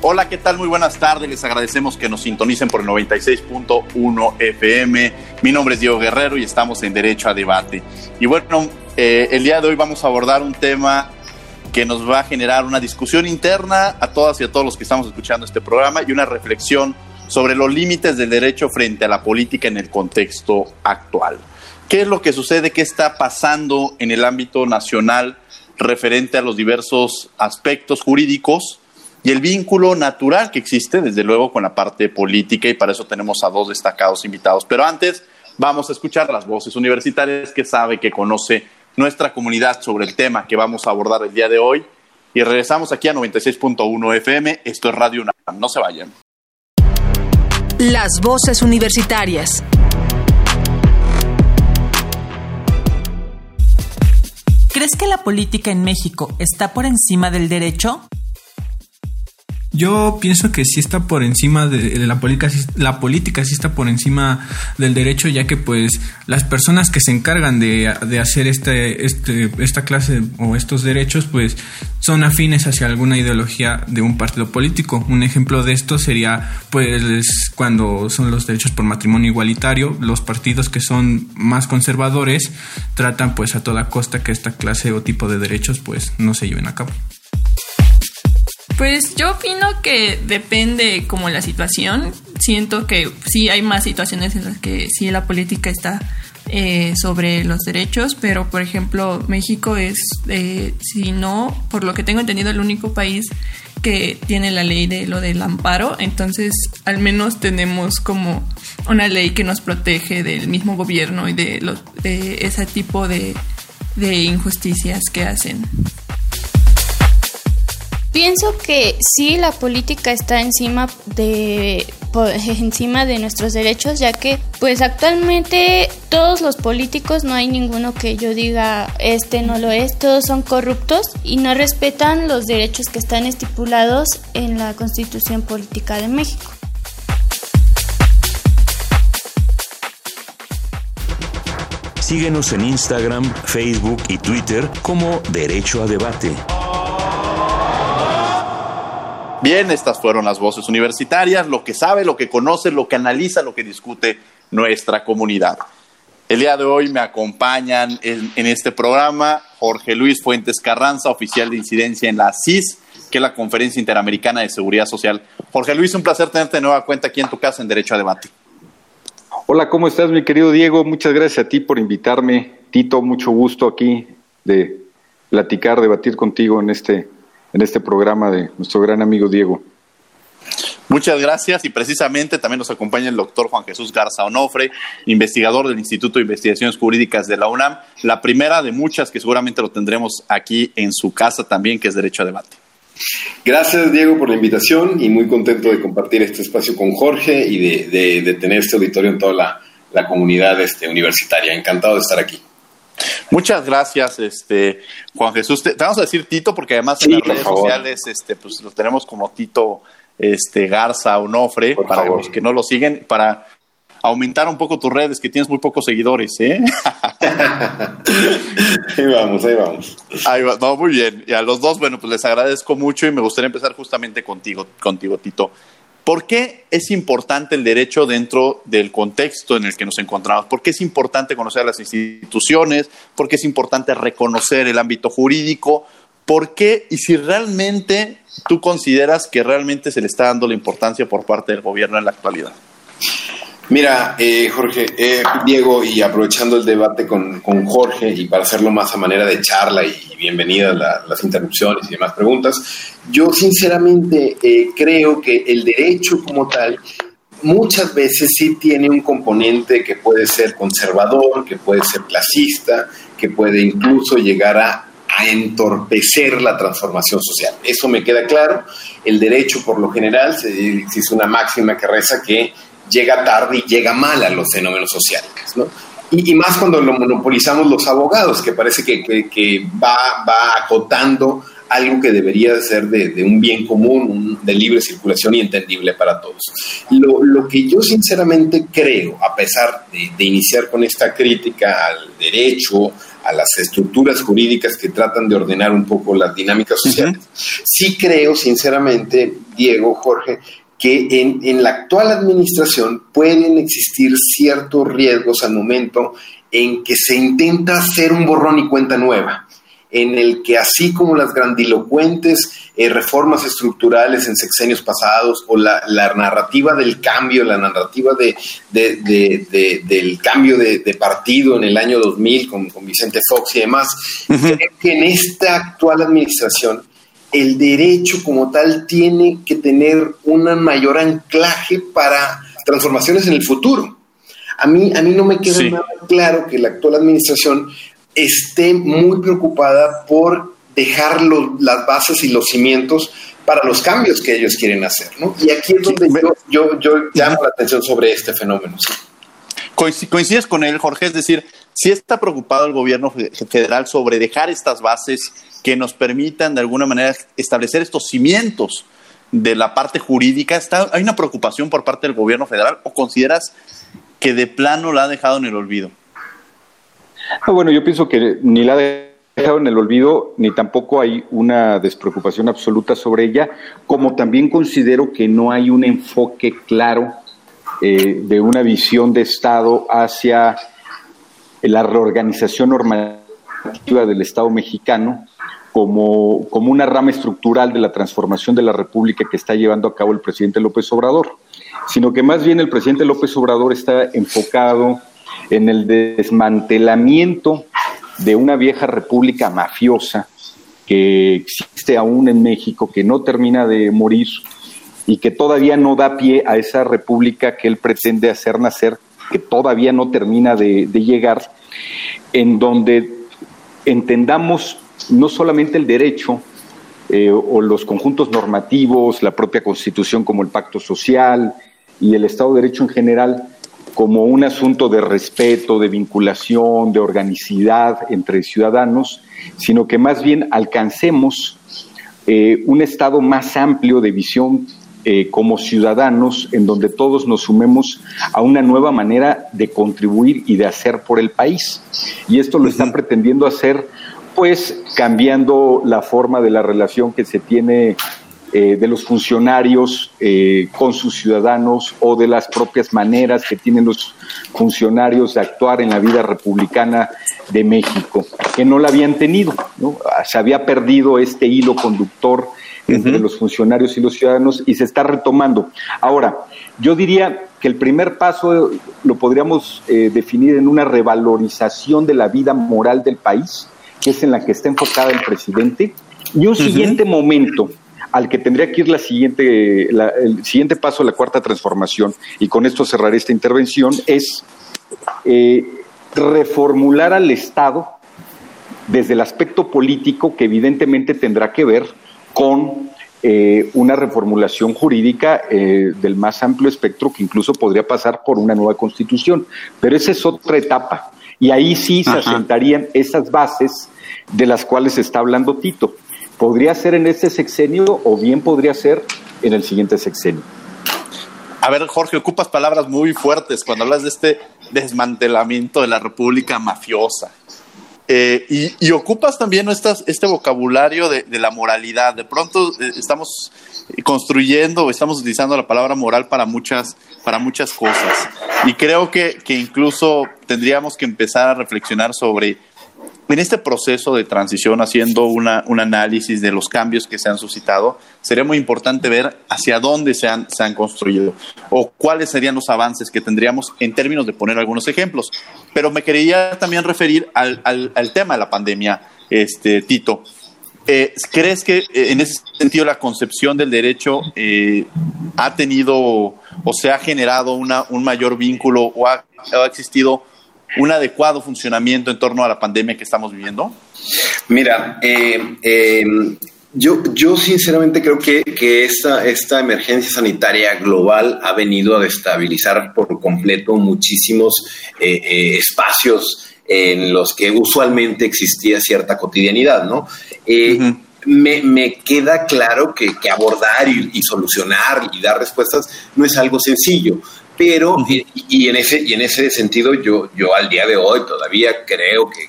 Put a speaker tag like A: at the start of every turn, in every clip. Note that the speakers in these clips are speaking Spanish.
A: Hola, ¿qué tal? Muy buenas tardes. Les agradecemos que nos sintonicen por el 96.1 FM. Mi nombre es Diego Guerrero y estamos en Derecho a Debate. Y bueno, eh, el día de hoy vamos a abordar un tema que nos va a generar una discusión interna a todas y a todos los que estamos escuchando este programa y una reflexión sobre los límites del derecho frente a la política en el contexto actual. ¿Qué es lo que sucede? ¿Qué está pasando en el ámbito nacional referente a los diversos aspectos jurídicos? Y el vínculo natural que existe, desde luego, con la parte política y para eso tenemos a dos destacados invitados. Pero antes vamos a escuchar las voces universitarias que sabe, que conoce nuestra comunidad sobre el tema que vamos a abordar el día de hoy. Y regresamos aquí a 96.1 FM. Esto es Radio UNAM. No se vayan.
B: Las voces universitarias. ¿Crees que la política en México está por encima del derecho?
C: Yo pienso que sí está por encima de, la política, la política sí está por encima del derecho, ya que pues las personas que se encargan de, hacer este, este, esta clase o estos derechos, pues son afines hacia alguna ideología de un partido político. Un ejemplo de esto sería pues cuando son los derechos por matrimonio igualitario, los partidos que son más conservadores tratan pues a toda costa que esta clase o tipo de derechos pues no se lleven a cabo.
D: Pues yo opino que depende como la situación. Siento que sí hay más situaciones en las que sí la política está eh, sobre los derechos, pero por ejemplo México es, eh, si no, por lo que tengo entendido, el único país que tiene la ley de lo del amparo, entonces al menos tenemos como una ley que nos protege del mismo gobierno y de, de ese tipo de injusticias que hacen.
E: Pienso que sí la política está encima de encima de nuestros derechos, ya que pues actualmente todos los políticos no hay ninguno que yo diga este no lo es, todos son corruptos y no respetan los derechos que están estipulados en la Constitución Política de México.
F: Síguenos en Instagram, Facebook y Twitter como Derecho a Debate.
A: Bien, estas fueron las voces universitarias, lo que sabe, lo que conoce, lo que analiza, lo que discute nuestra comunidad. El día de hoy me acompañan en, este programa Jorge Luis Fuentes Carranza, oficial de incidencia en la CIS, que es la Conferencia Interamericana de Seguridad Social. Jorge Luis, un placer tenerte de nueva cuenta aquí en tu casa en Derecho a Debate.
G: Hola, ¿cómo estás, mi querido Diego? Muchas gracias a ti por invitarme. Tito, mucho gusto aquí de platicar, debatir contigo en este en este programa de nuestro gran amigo Diego.
A: Muchas gracias y precisamente también nos acompaña el doctor Juan Jesús Garza Onofre, investigador del Instituto de Investigaciones Jurídicas de la UNAM, la primera de muchas que seguramente lo tendremos aquí en su casa también, que es Derecho a Debate.
H: Gracias Diego por la invitación y muy contento de compartir este espacio con Jorge y de, tener este auditorio en toda la, la comunidad este, universitaria. Encantado de estar aquí.
A: Muchas gracias, este Juan Jesús. Te, vamos a decir Tito porque además en las redes sociales, este, pues lo tenemos como Tito, este Garza Onofre para los que no lo siguen, para aumentar un poco tus redes, que tienes muy pocos seguidores, ¿eh?
H: ahí vamos, ahí vamos.
A: Ahí va, muy bien. Y a los dos, bueno, pues les agradezco mucho y me gustaría empezar justamente contigo, contigo, Tito. ¿Por qué es importante el derecho dentro del contexto en el que nos encontramos? ¿Por qué es importante conocer las instituciones? ¿Por qué es importante reconocer el ámbito jurídico? ¿Por qué? Y si realmente tú consideras que realmente se le está dando la importancia por parte del gobierno en la actualidad.
H: Mira, eh, Jorge, eh, Diego, y aprovechando el debate con, Jorge y para hacerlo más a manera de charla y, bienvenidas las interrupciones y demás preguntas, yo sinceramente eh, creo que el derecho como tal muchas veces sí tiene un componente que puede ser conservador, que puede ser clasista, que puede incluso llegar a, entorpecer la transformación social. Eso me queda claro. El derecho, por lo general, se, existe una máxima que reza que llega tarde y llega mal a los fenómenos sociales. ¿no? Y, más cuando lo monopolizamos los abogados, que parece que, que, va, va acotando algo que debería ser de, un bien común, de libre circulación y entendible para todos. Lo, lo que yo sinceramente creo, a pesar de, de, iniciar con esta crítica al derecho, a las estructuras jurídicas que tratan de ordenar un poco las dinámicas sociales, sí creo sinceramente, Diego, Jorge, que en, en, la actual administración pueden existir ciertos riesgos al momento en que se intenta hacer un borrón y cuenta nueva, en el que así como las grandilocuentes eh, reformas estructurales en sexenios pasados o la, la narrativa del cambio, la narrativa de, de, del cambio de, partido en el año 2000 con, con Vicente Fox y demás, que en esta actual administración el derecho como tal tiene que tener un mayor anclaje para transformaciones en el futuro. A mí, a mí no me queda nada claro que la actual administración esté muy preocupada por dejar las bases y los cimientos para los cambios que ellos quieren hacer. ¿no? Y aquí es donde yo, yo, llamo la atención sobre este fenómeno.
A: Coincides con él, Jorge, es decir, si está preocupado el gobierno federal sobre dejar estas bases que nos permitan de alguna manera establecer estos cimientos de la parte jurídica. Está, ¿Hay una preocupación por parte del gobierno federal o consideras que de plano la ha dejado en el olvido?
G: Ah, bueno, yo pienso que ni la ha dejado en el olvido, ni tampoco hay una despreocupación absoluta sobre ella, como también considero que no hay un enfoque claro eh, de una visión de Estado hacia la reorganización normativa del Estado mexicano como, como una rama estructural de la transformación de la República que está llevando a cabo el presidente López Obrador, sino que más bien el presidente López Obrador está enfocado en el desmantelamiento de una vieja república mafiosa que existe aún en México, que no termina de morir y que todavía no da pie a esa república que él pretende hacer nacer, que todavía no termina de, llegar, en donde entendamos no solamente el derecho eh, o los conjuntos normativos, la propia constitución como el pacto social y el Estado de Derecho en general, como un asunto de respeto, de vinculación, de organicidad entre ciudadanos, sino que más bien alcancemos eh, un estado más amplio de visión eh, como ciudadanos, en donde todos nos sumemos a una nueva manera de contribuir y de hacer por el país. Y esto lo están pretendiendo hacer pues cambiando la forma de la relación que se tiene eh, de los funcionarios eh, con sus ciudadanos o de las propias maneras que tienen los funcionarios de actuar en la vida republicana de México, que no la habían tenido, se había perdido este hilo conductor entre los funcionarios y los ciudadanos y se está retomando. Ahora, yo diría que el primer paso lo podríamos eh, definir en una revalorización de la vida moral del país, que es en la que está enfocada el presidente, y un siguiente momento al que tendría que ir la siguiente, el siguiente paso la cuarta transformación, y con esto cerraré esta intervención, es eh, reformular al Estado desde el aspecto político que evidentemente tendrá que ver con eh, una reformulación jurídica eh, del más amplio espectro que incluso podría pasar por una nueva constitución. Pero esa es otra etapa. Y ahí sí se asentarían esas bases de las cuales está hablando Tito. Podría ser en este sexenio o bien podría ser en el siguiente sexenio.
A: A ver, Jorge, ocupas palabras muy fuertes cuando hablas de este desmantelamiento de la República mafiosa. Eh, y, ocupas también este vocabulario de, la moralidad. De pronto eh, estamos construyendo estamos utilizando la palabra moral para muchas, para muchas cosas. Y creo que, que incluso tendríamos que empezar a reflexionar sobre en este proceso de transición, haciendo una, un análisis de los cambios que se han suscitado, sería muy importante ver hacia dónde se han, se han construido o cuáles serían los avances que tendríamos en términos de poner algunos ejemplos. Pero me quería también referir al, al, tema de la pandemia, este, Tito. Eh, ¿Crees que eh, en ese sentido la concepción del derecho eh, ha tenido o se ha generado una, un mayor vínculo o ha, ha existido un adecuado funcionamiento en torno a la pandemia que estamos viviendo?
H: Mira, eh, eh, yo, yo sinceramente creo que, que esta, esta emergencia sanitaria global ha venido a destabilizar por completo muchísimos eh, espacios en los que usualmente existía cierta cotidianidad, ¿no? Me, me, queda claro que, que abordar y, y, solucionar y dar respuestas no es algo sencillo. Pero, y, en ese, y en ese sentido, yo, yo al día de hoy todavía creo que,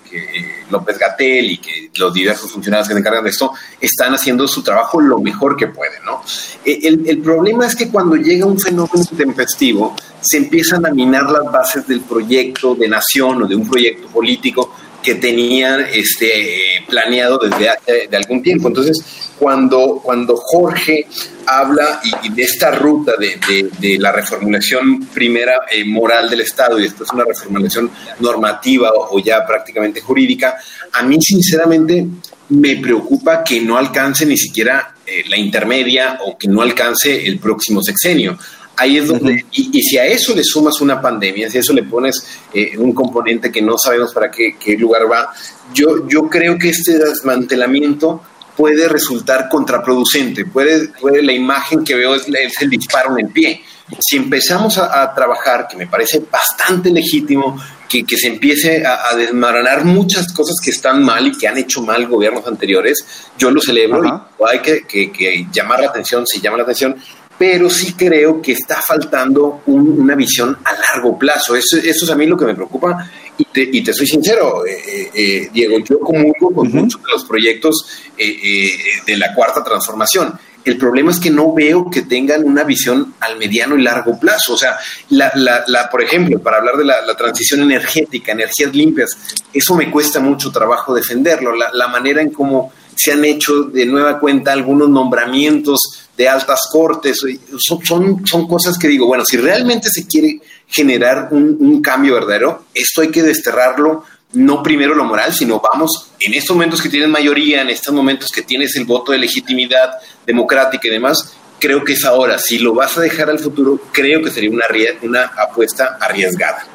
H: López Gatel y que los diversos funcionarios que se encargan de esto están haciendo su trabajo lo mejor que pueden, ¿no? E, el, el problema es que cuando llega un fenómeno tempestivo, se empiezan a minar las bases del proyecto de nación o de un proyecto político que tenían este, planeado desde hace de algún tiempo. Entonces, cuando, cuando Jorge habla de esta ruta de, de, la reformulación primera eh, moral del Estado y después una reformulación normativa o, ya prácticamente jurídica, a mí sinceramente me preocupa que no alcance ni siquiera eh, la intermedia o que no alcance el próximo sexenio ahí es donde, y, si a eso le sumas una pandemia, si a eso le pones eh, un componente que no sabemos para qué, qué, lugar va, yo, yo creo que este desmantelamiento puede resultar contraproducente, puede, puede la imagen que veo es, el disparo en el pie. Si empezamos a, trabajar, que me parece bastante legítimo, que, que se empiece a, a, desmaranar muchas cosas que están mal y que han hecho mal gobiernos anteriores, yo lo celebro y hay que, que, que, llamar la atención, si llama la atención, pero sí creo que está faltando una visión a largo plazo. Eso, eso, es a mí lo que me preocupa y te, y te soy sincero, eh, eh, eh Diego, yo comulgo con muchos de los proyectos eh, de la cuarta transformación. El problema es que no veo que tengan una visión al mediano y largo plazo. O sea, la, la, la por ejemplo, para hablar de la, la, transición energética, energías limpias, eso me cuesta mucho trabajo defenderlo. La, manera en cómo se han hecho de nueva cuenta algunos nombramientos de altas cortes, son, son, cosas que digo, bueno, si realmente se quiere generar un, un cambio verdadero, esto hay que desterrarlo no primero lo moral, sino vamos, en estos momentos que tienes mayoría, en estos momentos que tienes el voto de legitimidad democrática y demás, creo que es ahora. Si lo vas a dejar al futuro, creo que sería una, una apuesta arriesgada.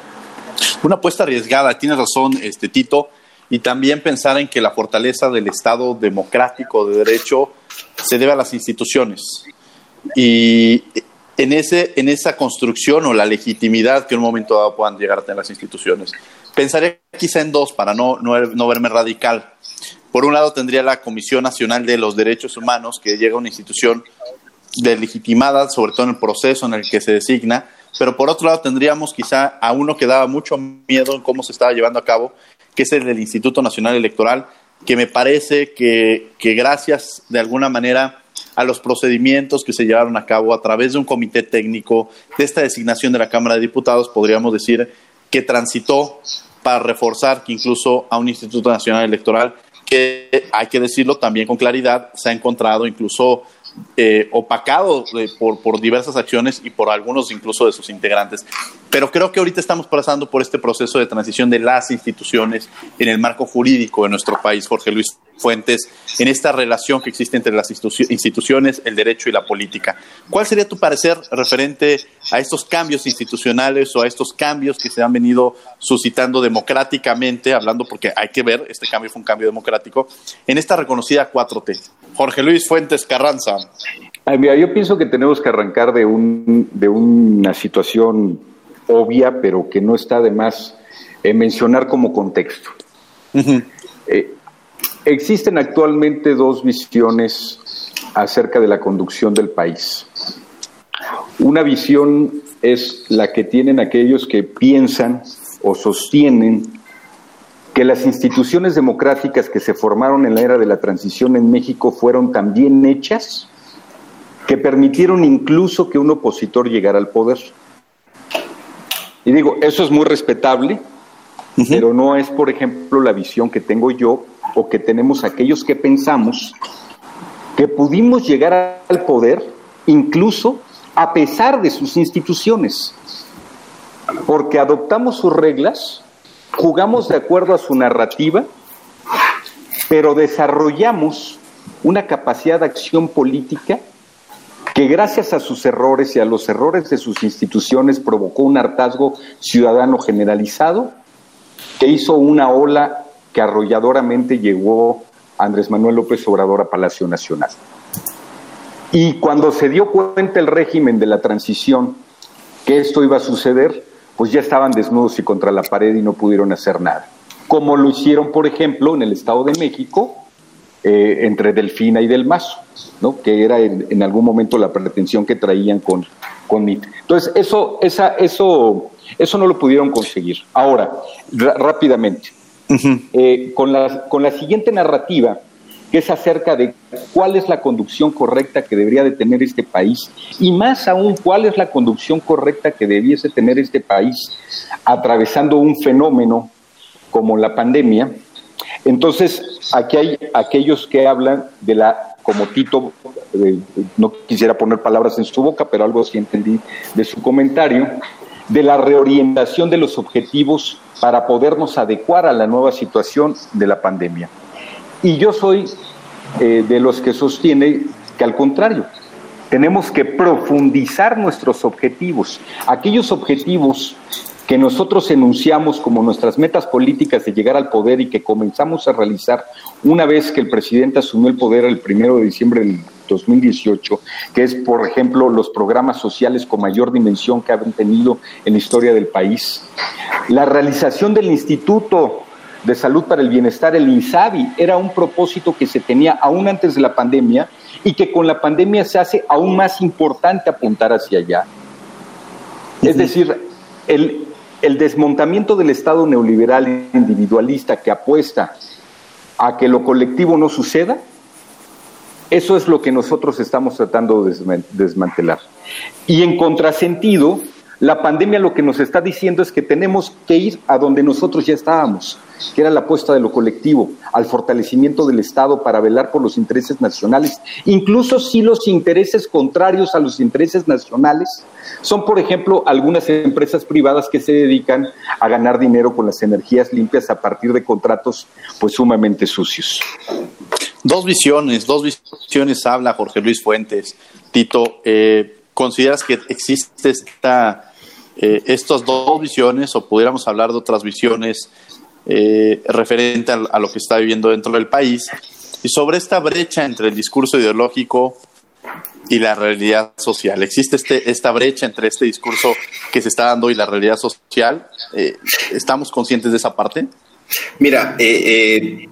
A: Una apuesta arriesgada, tienes razón, este Tito, y también pensar en que la fortaleza del Estado democrático de derecho se debe a las instituciones. Y en, ese, en esa construcción o la legitimidad que en un momento dado puedan llegar a tener las instituciones. Pensaré quizá en dos para no, no, no verme radical. Por un lado tendría la Comisión Nacional de los Derechos Humanos, que llega a una institución delegitimada, sobre todo en el proceso en el que se designa, pero por otro lado tendríamos quizá a uno que daba mucho miedo en cómo se estaba llevando a cabo, que es el del Instituto Nacional Electoral, que me parece que, que gracias de alguna manera a los procedimientos que se llevaron a cabo a través de un comité técnico de esta designación de la Cámara de Diputados, podríamos decir que transitó para reforzar que incluso a un Instituto Nacional Electoral que hay que decirlo también con claridad, se ha encontrado incluso eh, opacado eh, por diversas acciones y por algunos incluso de sus integrantes. Pero creo que ahorita estamos pasando por este proceso de transición de las instituciones en el marco jurídico de nuestro país, Jorge Luis Fuentes, en esta relación que existe entre las instituciones, el derecho y la política. ¿Cuál sería tu parecer referente a estos cambios institucionales o a estos cambios que se han venido suscitando democráticamente, hablando porque hay que ver, este cambio fue un cambio democrático, en esta reconocida 4T? Jorge Luis Fuentes Carranza.
G: Ay, mira, yo pienso que tenemos que arrancar de, un, de una situación obvia, pero que no está de más eh, mencionar como contexto. eh, existen actualmente dos visiones acerca de la conducción del país. Una visión es la que tienen aquellos que piensan o sostienen que las instituciones democráticas que se formaron en la era de la transición en México fueron tan bien hechas que permitieron incluso que un opositor llegara al poder. Y digo, eso es muy respetable, pero no es, por ejemplo, la visión que tengo yo o que tenemos aquellos que pensamos que pudimos llegar al poder incluso a pesar de sus instituciones, porque adoptamos sus reglas, jugamos de acuerdo a su narrativa, pero desarrollamos una capacidad de acción política que gracias a sus errores y a los errores de sus instituciones provocó un hartazgo ciudadano generalizado que hizo una ola que arrolladoramente llegó Andrés Manuel López Obrador a Palacio Nacional. Y cuando se dio cuenta el régimen de la transición que esto iba a suceder, pues ya estaban desnudos y contra la pared y no pudieron hacer nada. Como lo hicieron, por ejemplo, en el Estado de México, eh, entre Delfina y Del Mazo, ¿no? que era en, algún momento la pretensión que traían con, con Entonces, eso, esa, eso, eso no lo pudieron conseguir. Ahora, rápidamente, eh, con, la, con la siguiente narrativa, que es acerca de cuál es la conducción correcta que debería de tener este país y más aún cuál es la conducción correcta que debiese tener este país atravesando un fenómeno como la pandemia. Entonces, aquí hay aquellos que hablan de la, como Tito, eh, no quisiera poner palabras en su boca, pero algo así entendí de su comentario, de la reorientación de los objetivos para podernos adecuar a la nueva situación de la pandemia. Y yo soy eh, de los que sostiene que al contrario, tenemos que profundizar nuestros objetivos, aquellos objetivos que nosotros enunciamos como nuestras metas políticas de llegar al poder y que comenzamos a realizar una vez que el presidente asumió el poder el primero de diciembre del 2018, que es, por ejemplo, los programas sociales con mayor dimensión que han tenido en la historia del país. La realización del Instituto de Salud para el Bienestar, el INSABI, era un propósito que se tenía aún antes de la pandemia y que con la pandemia se hace aún más importante apuntar hacia allá. Es decir, el, el desmontamiento del Estado neoliberal individualista que apuesta a que lo colectivo no suceda, eso es lo que nosotros estamos tratando de desmantelar. Y en contrasentido, la pandemia lo que nos está diciendo es que tenemos que ir a donde nosotros ya estábamos, que era la apuesta de lo colectivo, al fortalecimiento del Estado para velar por los intereses nacionales, incluso si los intereses contrarios a los intereses nacionales son, por ejemplo, algunas empresas privadas que se dedican a ganar dinero con las energías limpias a partir de contratos pues sumamente sucios.
A: Dos visiones, dos visiones habla Jorge Luis Fuentes. Tito, eh, ¿Consideras que existe esta, eh, estas dos visiones o pudiéramos hablar de otras visiones eh, referente a, lo que está viviendo dentro del país? Y sobre esta brecha entre el discurso ideológico y la realidad social. ¿Existe este, esta brecha entre este discurso que se está dando y la realidad social? Eh, ¿Estamos conscientes de esa parte?
H: Mira,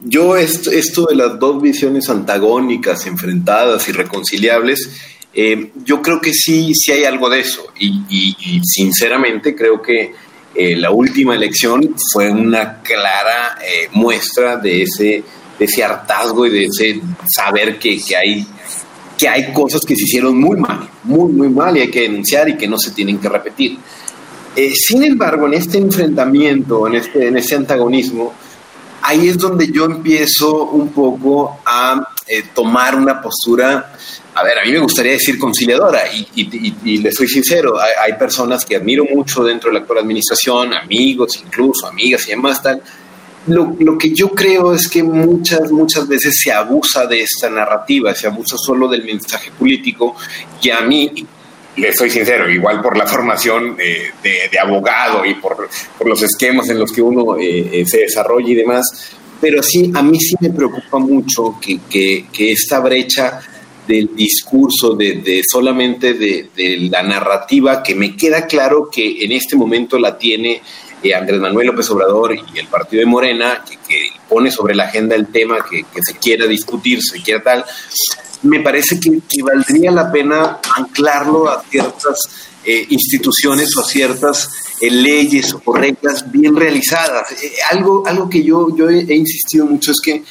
H: yo esto, esto de las dos visiones antagónicas, enfrentadas, irreconciliables, eh, yo creo que sí, sí hay algo de eso y, sinceramente creo que eh, la última elección fue una clara eh, muestra de ese, de ese hartazgo y de ese saber que, que, hay, que hay cosas que se hicieron muy mal, muy, muy mal y hay que denunciar y que no se tienen que repetir. sin embargo, en este enfrentamiento, en este, en este antagonismo, ahí es donde yo empiezo un poco a tomar una postura a ver, a mí me gustaría decir conciliadora y, le soy sincero, hay, personas que admiro mucho dentro de la actual administración, amigos incluso, amigas y demás tal. Lo, que yo creo es que muchas, muchas veces se abusa de esta narrativa, se abusa solo del mensaje político y a mí, le soy sincero, igual por la formación de, de, abogado y por, por, los esquemas en los que uno eh, eh, se desarrolla y demás, pero sí, a mí sí me preocupa mucho que, que, que esta brecha del discurso, de, solamente de, la narrativa, que me queda claro que en este momento la tiene eh, Andrés Manuel López Obrador y el partido de Morena, que, pone sobre la agenda el tema que, se quiera discutir, se quiera tal, me parece que, valdría la pena anclarlo a ciertas eh, instituciones o a ciertas eh, leyes o reglas bien realizadas. algo, algo que yo, yo he insistido mucho es que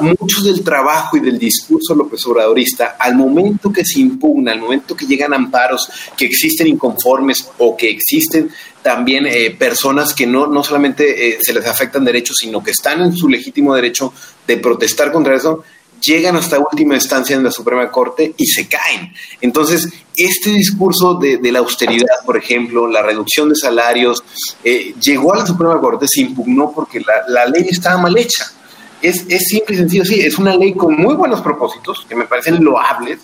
H: mucho del trabajo y del discurso López Obradorista, al momento que se impugna, al momento que llegan amparos, que existen inconformes o que existen también eh, personas que no, no solamente eh, se les afectan derechos, sino que están en su legítimo derecho de protestar contra eso, llegan hasta última instancia en la Suprema Corte y se caen. Entonces, este discurso de, la austeridad, por ejemplo, la reducción de salarios, eh, llegó a la Suprema Corte, se impugnó porque la, ley estaba mal hecha. Es, es simple y sencillo, sí, es una ley con muy buenos propósitos, que me parecen loables,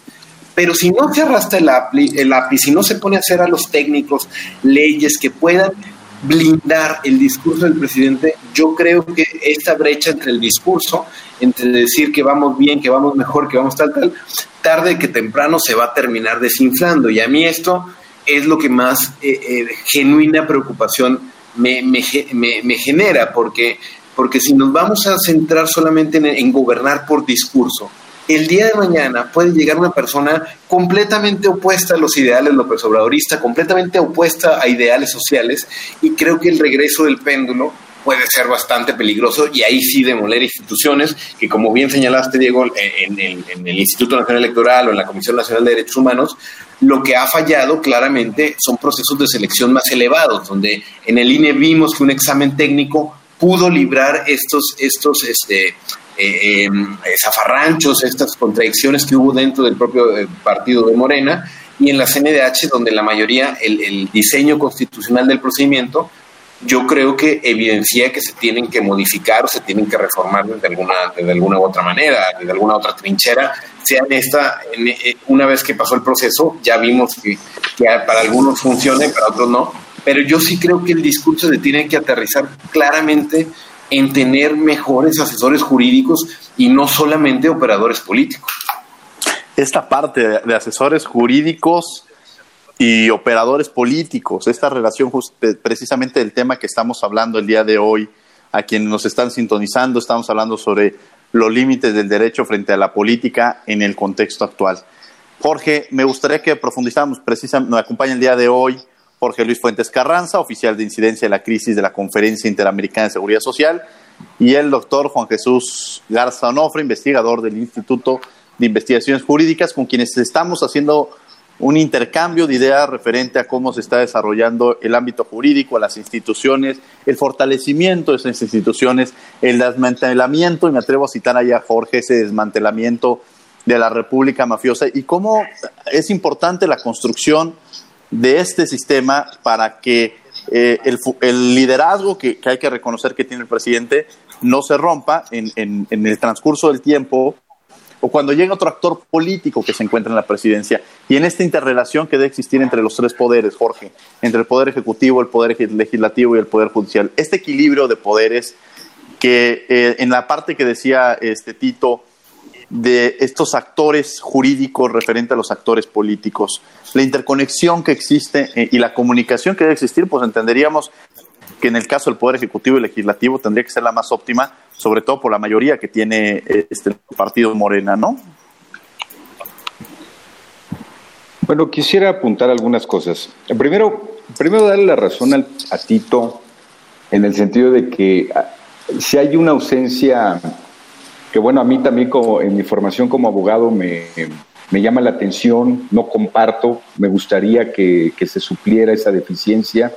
H: pero si no se arrastra el, el lápiz, si no se pone a hacer a los técnicos leyes que puedan blindar el discurso del presidente, yo creo que esta brecha entre el discurso, entre decir que vamos bien, que vamos mejor, que vamos tal, tal, tarde que temprano se va a terminar desinflando. Y a mí esto es lo que más eh, eh, genuina preocupación me, me, me, genera, porque, porque si nos vamos a centrar solamente en gobernar por discurso, el día de mañana puede llegar una persona completamente opuesta a los ideales López Obradorista, completamente opuesta a ideales sociales, y creo que el regreso del péndulo puede ser bastante peligroso y ahí sí demoler instituciones que, como bien señalaste, Diego, en en el Instituto Nacional Electoral o en la Comisión Nacional de Derechos Humanos, lo que ha fallado claramente son procesos de selección más elevados, donde en el INE vimos que un examen técnico pudo librar estos, estos este, eh, em, zafarranchos, estas contradicciones que hubo dentro del propio eh, partido de Morena y en la CNDH, donde la mayoría, el, diseño constitucional del procedimiento, yo creo que evidencia que se tienen que modificar o se tienen que reformar de alguna, de alguna u otra manera, de alguna otra trinchera, sea en esta, eh, una vez que pasó el proceso, ya vimos que, que para algunos funciona y para otros no, pero yo sí creo que el discurso se tiene que aterrizar claramente en tener mejores asesores jurídicos y no solamente operadores políticos.
A: Esta parte de asesores jurídicos y operadores políticos, esta relación precisamente del tema que estamos hablando el día de hoy, a quienes nos están sintonizando, estamos hablando sobre los límites del derecho frente a la política en el contexto actual. Jorge, me gustaría que profundizáramos, precisamente, nos acompaña el día de hoy Jorge Luis Fuentes Carranza, oficial de incidencia de la crisis de la Conferencia Interamericana de Seguridad Social, y el doctor Juan Jesús Garza Onofre, investigador del Instituto de Investigaciones Jurídicas, con quienes estamos haciendo un intercambio de ideas referente a cómo se está desarrollando el ámbito jurídico, las instituciones, el fortalecimiento de esas instituciones, el desmantelamiento, y me atrevo a citar allá a Jorge, ese desmantelamiento de la República Mafiosa, y cómo es importante la construcción de este sistema para que eh, el, liderazgo que, hay que reconocer que tiene el presidente no se rompa en, el transcurso del tiempo o cuando llega otro actor político que se encuentra en la presidencia y en esta interrelación que debe existir entre los tres poderes, Jorge, entre el poder ejecutivo, el poder legislativo y el poder judicial. Este equilibrio de poderes que eh, en la parte que decía este Tito, de estos actores jurídicos referente a los actores políticos. La interconexión que existe eh, y la comunicación que debe existir, pues entenderíamos que en el caso del Poder Ejecutivo y Legislativo tendría que ser la más óptima, sobre todo por la mayoría que tiene eh, este partido Morena, ¿no?
G: Bueno, quisiera apuntar algunas cosas. Primero, primero darle la razón al, a Tito en el sentido de que ah, si hay una ausencia que bueno, a mí también como en mi formación como abogado me, llama la atención, no comparto, me gustaría que, se supliera esa deficiencia,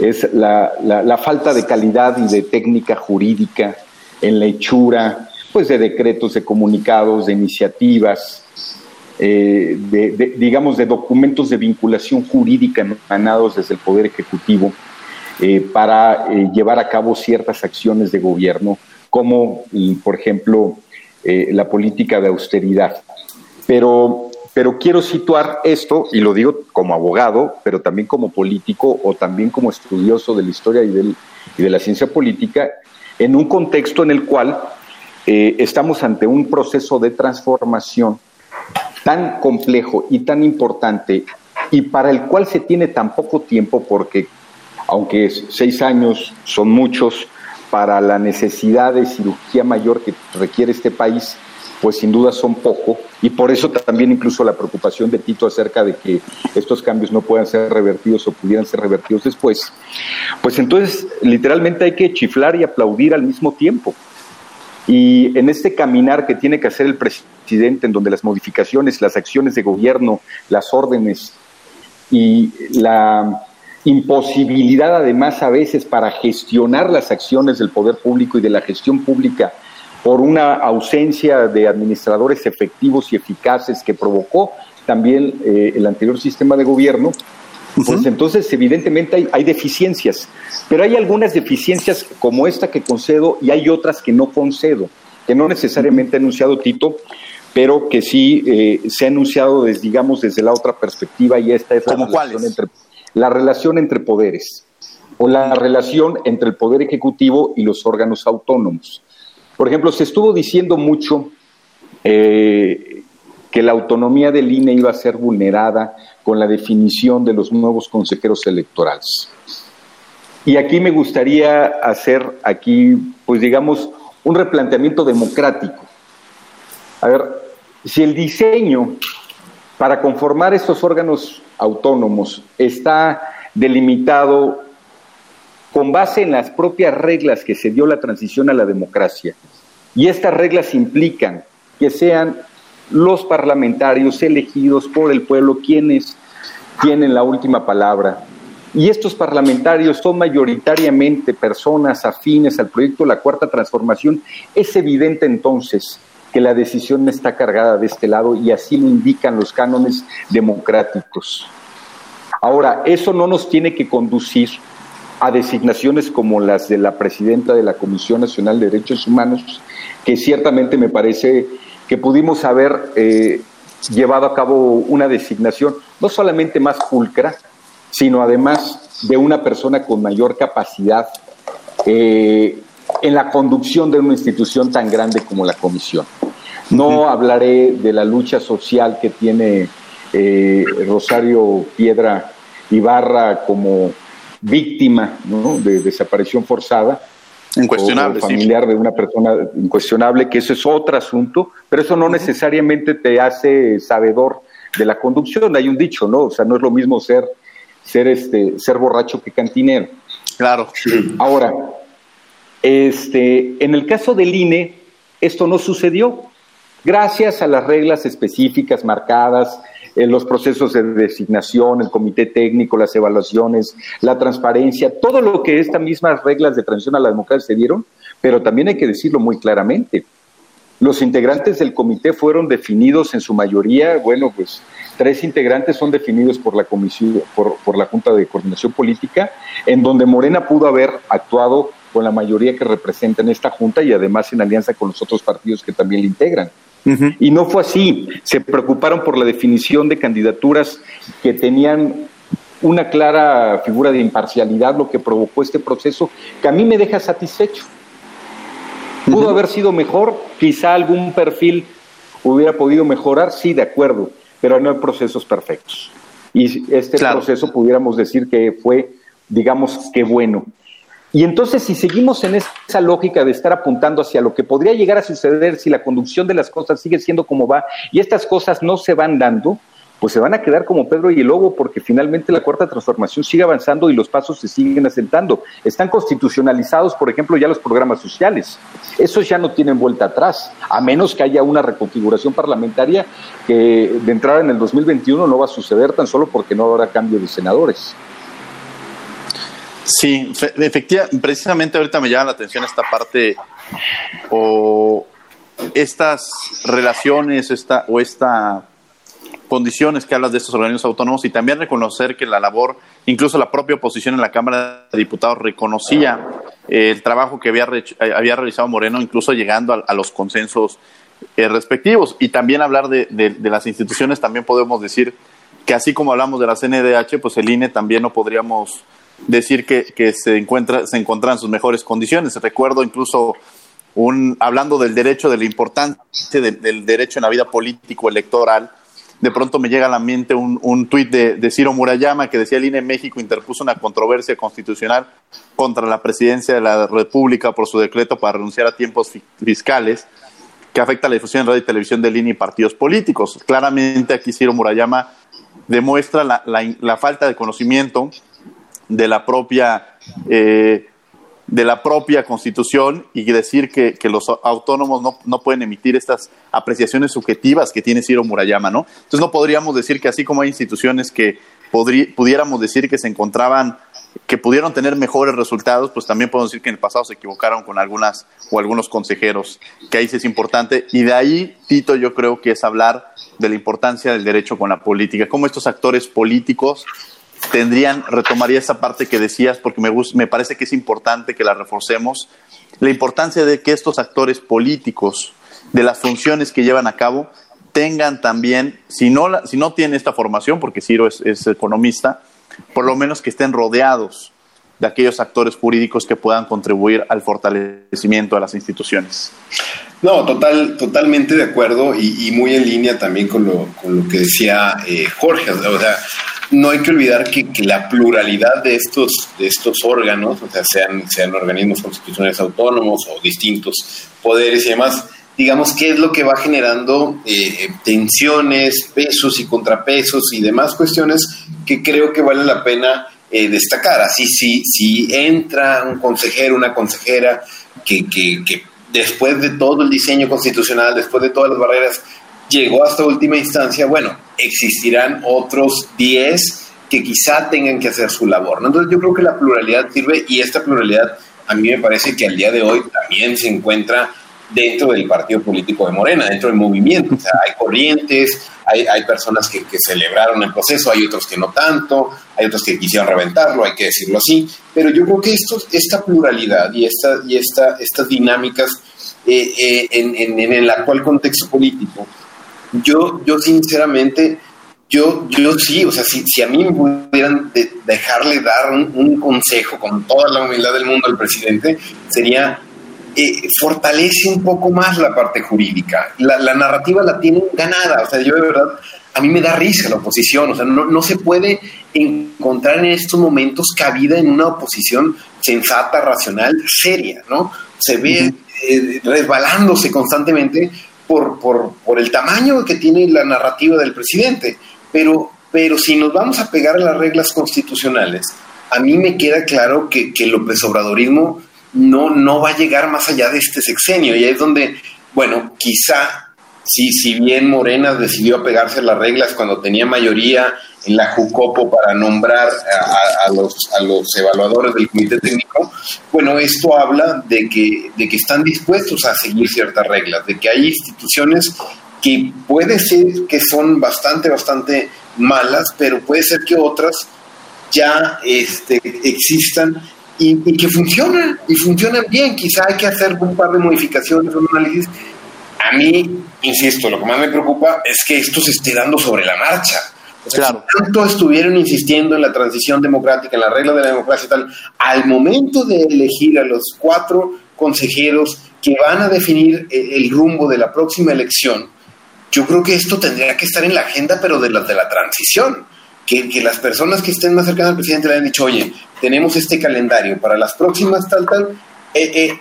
G: es la, falta de calidad y de técnica jurídica en la hechura, pues de decretos, de comunicados, de iniciativas, eh, de, digamos, de documentos de vinculación jurídica emanados desde el Poder Ejecutivo eh, para eh, llevar a cabo ciertas acciones de gobierno como, por ejemplo, eh, la política de austeridad. Pero, pero quiero situar esto, y lo digo como abogado, pero también como político o también como estudioso de la historia y, de la ciencia política, en un contexto en el cual eh, estamos ante un proceso de transformación tan complejo y tan importante y para el cual se tiene tan poco tiempo porque aunque seis años son muchos, para la necesidad de cirugía mayor que requiere este país, pues sin duda son poco, y por eso también incluso la preocupación de Tito acerca de que estos cambios no puedan ser revertidos o pudieran ser revertidos después, pues entonces literalmente hay que chiflar y aplaudir al mismo tiempo, Y en este caminar que tiene que hacer el presidente, en donde las modificaciones, las acciones de gobierno, las órdenes y la imposibilidad además a veces para gestionar las acciones del poder público y de la gestión pública por una ausencia de administradores efectivos y eficaces que provocó también eh, el anterior sistema de gobierno, pues entonces evidentemente hay, hay, deficiencias, pero hay algunas deficiencias como esta que concedo y hay otras que no concedo, que no necesariamente ha anunciado Tito, pero que sí eh, se ha anunciado desde, digamos, desde la otra perspectiva y esta es la relación, entre, la relación entre poderes o la relación entre el poder ejecutivo y los órganos autónomos. Por ejemplo, se estuvo diciendo mucho eh, que la autonomía del INE iba a ser vulnerada con la definición de los nuevos consejeros electorales. Y aquí me gustaría hacer aquí, pues digamos, un replanteamiento democrático. A ver, si el diseño para conformar estos órganos autónomos está delimitado con base en las propias reglas que se dio la transición a la democracia, y estas reglas implican que sean los parlamentarios elegidos por el pueblo quienes tienen la última palabra. Y estos parlamentarios son mayoritariamente personas afines al proyecto de la Cuarta Transformación. Es evidente entonces que la decisión está cargada de este lado y así lo indican los cánones democráticos. Ahora, eso no nos tiene que conducir a designaciones como las de la presidenta de la Comisión Nacional de Derechos Humanos, que ciertamente me parece que pudimos haber eh, llevado a cabo una designación no solamente más pulcra, sino además de una persona con mayor capacidad eh, en la conducción de una institución tan grande como la Comisión. No hablaré de la lucha social que tiene eh, Rosario Piedra Ibarra como víctima de desaparición forzada,
A: Incuestionable.
G: familiar de una persona incuestionable, que eso es otro asunto, pero eso no necesariamente te hace sabedor de la conducción. Hay un dicho, ¿no? O sea, no es lo mismo ser, ser, este, ser borracho que cantinero.
A: Claro.
G: Ahora, este, en el caso del INE, esto no sucedió. Gracias a las reglas específicas marcadas en los procesos de designación, el comité técnico, las evaluaciones, la transparencia, todo lo que estas mismas reglas de transición a la democracia se dieron, pero también hay que decirlo muy claramente. Los integrantes del comité fueron definidos en su mayoría, bueno, pues tres integrantes son definidos por la comisión, por la Junta de Coordinación Política, en donde Morena pudo haber actuado con la mayoría que representa en esta Junta y además en alianza con los otros partidos que también le integran. Y no fue así. Se preocuparon por la definición de candidaturas que tenían una clara figura de imparcialidad, lo que provocó este proceso, que a mí me deja satisfecho. Pudo haber sido mejor, quizá algún perfil hubiera podido mejorar, sí, de acuerdo, pero no hay procesos perfectos. Y este proceso pudiéramos decir que fue, digamos, que bueno. Y entonces, si seguimos en esa lógica de estar apuntando hacia lo que podría llegar a suceder si la conducción de las cosas sigue siendo como va y estas cosas no se van dando, pues se van a quedar como Pedro y el Lobo porque finalmente la cuarta transformación sigue avanzando y los pasos se siguen asentando. Están constitucionalizados, por ejemplo, ya los programas sociales. Esos ya no tienen vuelta atrás, a menos que haya una reconfiguración parlamentaria que de entrada en el 2021 no va a suceder tan solo porque no habrá cambio de senadores.
A: Sí, efectivamente, precisamente ahorita me llama la atención esta parte o estas relaciones esta, o esta condiciones que hablas de estos organismos autónomos y también reconocer que la labor, incluso la propia oposición en la Cámara de Diputados reconocía el trabajo que había, había realizado Moreno, incluso llegando a, los consensos eh, respectivos. Y también hablar de, de, las instituciones, también podemos decir que así como hablamos de la CNDH, pues el INE también no podríamos decir que, que se, encuentra, se encuentra en sus mejores condiciones. Recuerdo incluso un, hablando del derecho, de la importancia del derecho en la vida político electoral, de pronto me llega a la mente un, un tuit de, Ciro Murayama que decía el INE México interpuso una controversia constitucional contra la presidencia de la República por su decreto para renunciar a tiempos fiscales que afecta a la difusión en radio y televisión del INE y partidos políticos. Claramente aquí Ciro Murayama demuestra la, la falta de conocimiento de la propia eh, de la propia Constitución y decir que, los autónomos no, no, pueden emitir estas apreciaciones subjetivas que tiene Ciro Murayama, ¿no? Entonces no podríamos decir que así como hay instituciones que pudiéramos decir que se encontraban, que pudieron tener mejores resultados, pues también podemos decir que en el pasado se equivocaron con algunas o algunos consejeros, que ahí sí es importante. Y de ahí, Tito, yo creo que es hablar de la importancia del derecho con la política, cómo estos actores políticos tendrían, retomaría esa parte que decías, porque me, me parece que es importante que la reforcemos, la importancia de que estos actores políticos, de las funciones que llevan a cabo, tengan también, si no, si no tienen esta formación, porque Ciro es economista, por lo menos que estén rodeados de aquellos actores jurídicos que puedan contribuir al fortalecimiento de las instituciones.
H: No, total, totalmente de acuerdo y, muy en línea también con lo, con lo que decía eh, Jorge. O sea, no hay que olvidar que, la pluralidad de estos, de estos órganos, o sea, sean, sean organismos constitucionales autónomos o distintos poderes y demás, digamos, qué es lo que va generando eh, tensiones, pesos y contrapesos y demás cuestiones que creo que vale la pena eh, destacar. Así, si, si entra un consejero, una consejera que, que, que después de todo el diseño constitucional, después de todas las barreras, llegó hasta última instancia, bueno, existirán otros 10 que quizá tengan que hacer su labor. Entonces yo creo que la pluralidad sirve y esta pluralidad a mí me parece que al día de hoy también se encuentra dentro del partido político de Morena, dentro del movimiento. O sea, hay corrientes, hay, hay personas que, que, celebraron el proceso, hay otros que no tanto, hay otros que quisieron reventarlo, hay que decirlo así. Pero yo creo que esto, esta pluralidad y, esta, y esta, estas dinámicas eh, eh, en, en, el actual contexto político yo, yo sinceramente, yo, yo sí, o sea, si, si a mí me pudieran dejarle dar un, consejo con toda la humildad del mundo al presidente, sería eh, fortalece un poco más la parte jurídica. La, la, narrativa la tienen ganada, o sea, yo de verdad, a mí me da risa la oposición, o sea, no, no se puede encontrar en estos momentos cabida en una oposición sensata, racional, seria, ¿no? Se ve eh, resbalándose constantemente por, por, por el tamaño que tiene la narrativa del presidente. Pero, pero si nos vamos a pegar a las reglas constitucionales, a mí me queda claro que, que el López Obradorismo no, no va a llegar más allá de este sexenio. Y es donde, bueno, quizá, si, si bien Morena decidió apegarse a las reglas cuando tenía mayoría en la Jucopo para nombrar a, los, a los evaluadores del comité técnico, bueno, esto habla de que, de que están dispuestos a seguir ciertas reglas, de que hay instituciones que puede ser que son bastante, bastante malas, pero puede ser que otras ya este, existan y, y, que funcionan, y funcionan bien. Quizá hay que hacer un par de modificaciones, un análisis. A mí, insisto, lo que más me preocupa es que esto se esté dando sobre la marcha claro. tanto estuvieron insistiendo en la transición democrática, en la regla de la democracia y tal, al momento de elegir a los cuatro consejeros que van a definir eh, el rumbo de la próxima elección, yo creo que esto tendría que estar en la agenda, pero de la, de la transición. Que, que las personas que estén más cercanas al presidente le hayan dicho, oye, tenemos este calendario para las próximas tal, eh, eh,